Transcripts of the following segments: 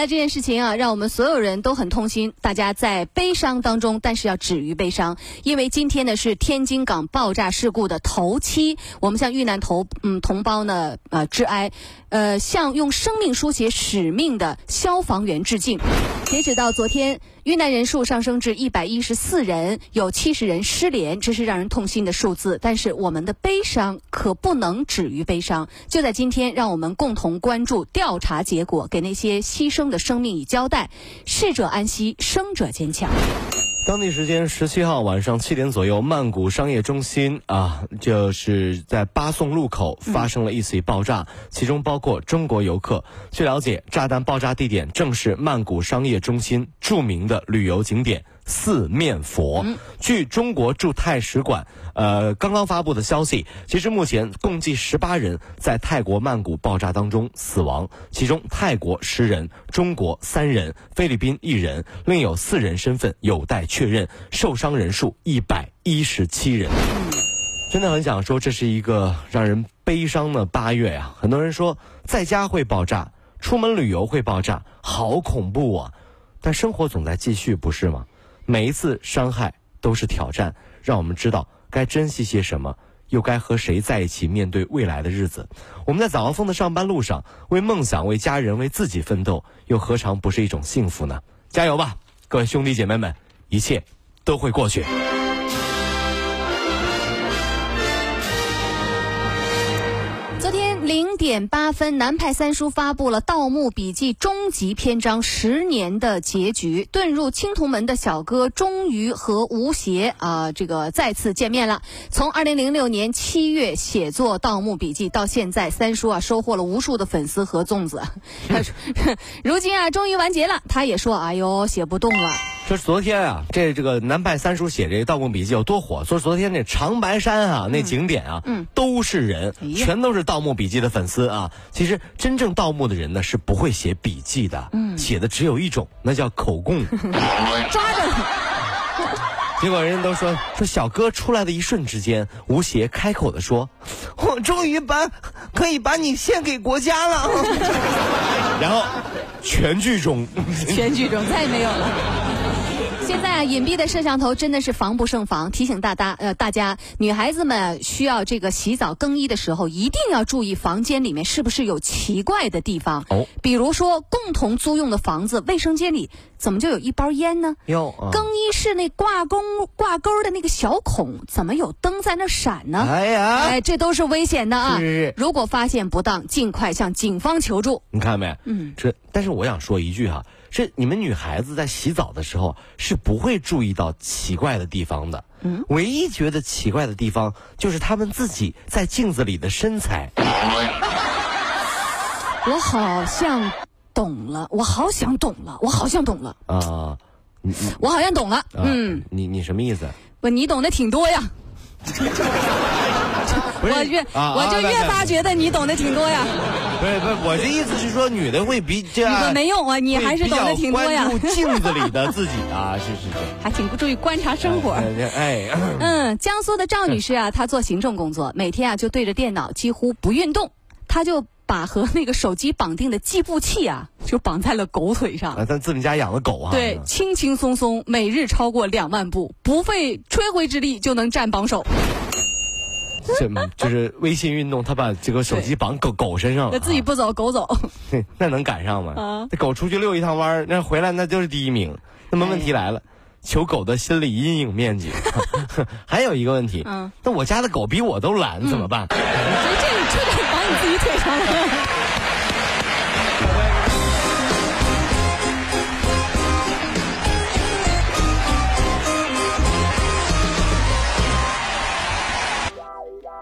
那这件事情啊，让我们所有人都很痛心。大家在悲伤当中，但是要止于悲伤，因为今天呢是天津港爆炸事故的头七，我们向遇难同嗯同胞呢呃致哀，呃向用生命书写使命的消防员致敬。截止到昨天，遇难人数上升至一百一十四人，有七十人失联，这是让人痛心的数字。但是我们的悲伤可不能止于悲伤。就在今天，让我们共同关注调查结果，给那些牺牲的生命以交代。逝者安息，生者坚强。当地时间十七号晚上七点左右，曼谷商业中心啊，就是在巴颂路口发生了一起爆炸，其中包括中国游客。据了解，炸弹爆炸地点正是曼谷商业中心著名的旅游景点。四面佛。据中国驻泰使馆呃刚刚发布的消息，截至目前共计十八人在泰国曼谷爆炸当中死亡，其中泰国十人，中国三人，菲律宾一人，另有四人身份有待确认，受伤人数一百一十七人。真的很想说，这是一个让人悲伤的八月呀！很多人说，在家会爆炸，出门旅游会爆炸，好恐怖啊！但生活总在继续，不是吗？每一次伤害都是挑战，让我们知道该珍惜些什么，又该和谁在一起面对未来的日子。我们在早高峰的上班路上，为梦想、为家人、为自己奋斗，又何尝不是一种幸福呢？加油吧，各位兄弟姐妹们，一切都会过去。点八分，南派三叔发布了《盗墓笔记》终极篇章十年的结局。遁入青铜门的小哥终于和吴邪啊，这个再次见面了。从二零零六年七月写作《盗墓笔记》到现在，三叔啊收获了无数的粉丝和粽子。如今啊，终于完结了。他也说：“哎呦，写不动了。”说昨天啊，这这个南派三叔写这个《盗墓笔记》有多火？说昨天那长白山啊，那景点啊，嗯，都是人，全都是《盗墓笔记》的粉丝啊。其实真正盗墓的人呢，是不会写笔记的，嗯，写的只有一种，那叫口供。抓着。结果人家都说说小哥出来的一瞬之间，吴邪开口的说：“我终于把可以把你献给国家了。”然后全剧终，全剧终再也没有了。现在啊，隐蔽的摄像头真的是防不胜防。提醒大家，呃，大家女孩子们需要这个洗澡更衣的时候，一定要注意房间里面是不是有奇怪的地方。哦，比如说共同租用的房子，卫生间里怎么就有一包烟呢？有。更衣室那挂钩挂钩的那个小孔，怎么有灯在那闪呢？哎呀，哎，这都是危险的啊！是。如果发现不当，尽快向警方求助。你看没？嗯。这，但是我想说一句哈。是你们女孩子在洗澡的时候是不会注意到奇怪的地方的，嗯，唯一觉得奇怪的地方就是她们自己在镜子里的身材。我好像懂了，我好想懂了，我好像懂了啊！我好像懂了，嗯，你你什么意思？不，你懂得挺多呀。我越我就越发觉得你懂得挺多呀。不是不是，我的意思是说，女的会比这样没用啊，你还是懂得挺多呀。镜子里的自己啊，是是是，还挺不注意观察生活。哎，嗯，江苏的赵女士啊，她做行政工作，每天啊就对着电脑，几乎不运动。她就把和那个手机绑定的计步器啊，就绑在了狗腿上。啊，咱自己家养的狗啊。对，轻轻松松，每日超过两万步，不费吹灰之力就能占榜首。这 就是微信运动，他把这个手机绑狗狗身上了，自己不走，狗走，那能赶上吗？啊，这狗出去遛一趟弯那回来那就是第一名。那么问题来了，求狗的心理阴影面积。还有一个问题，嗯，那我家的狗比我都懒，怎么办？所以这这得绑你自己腿上了。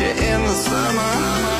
You in the summer.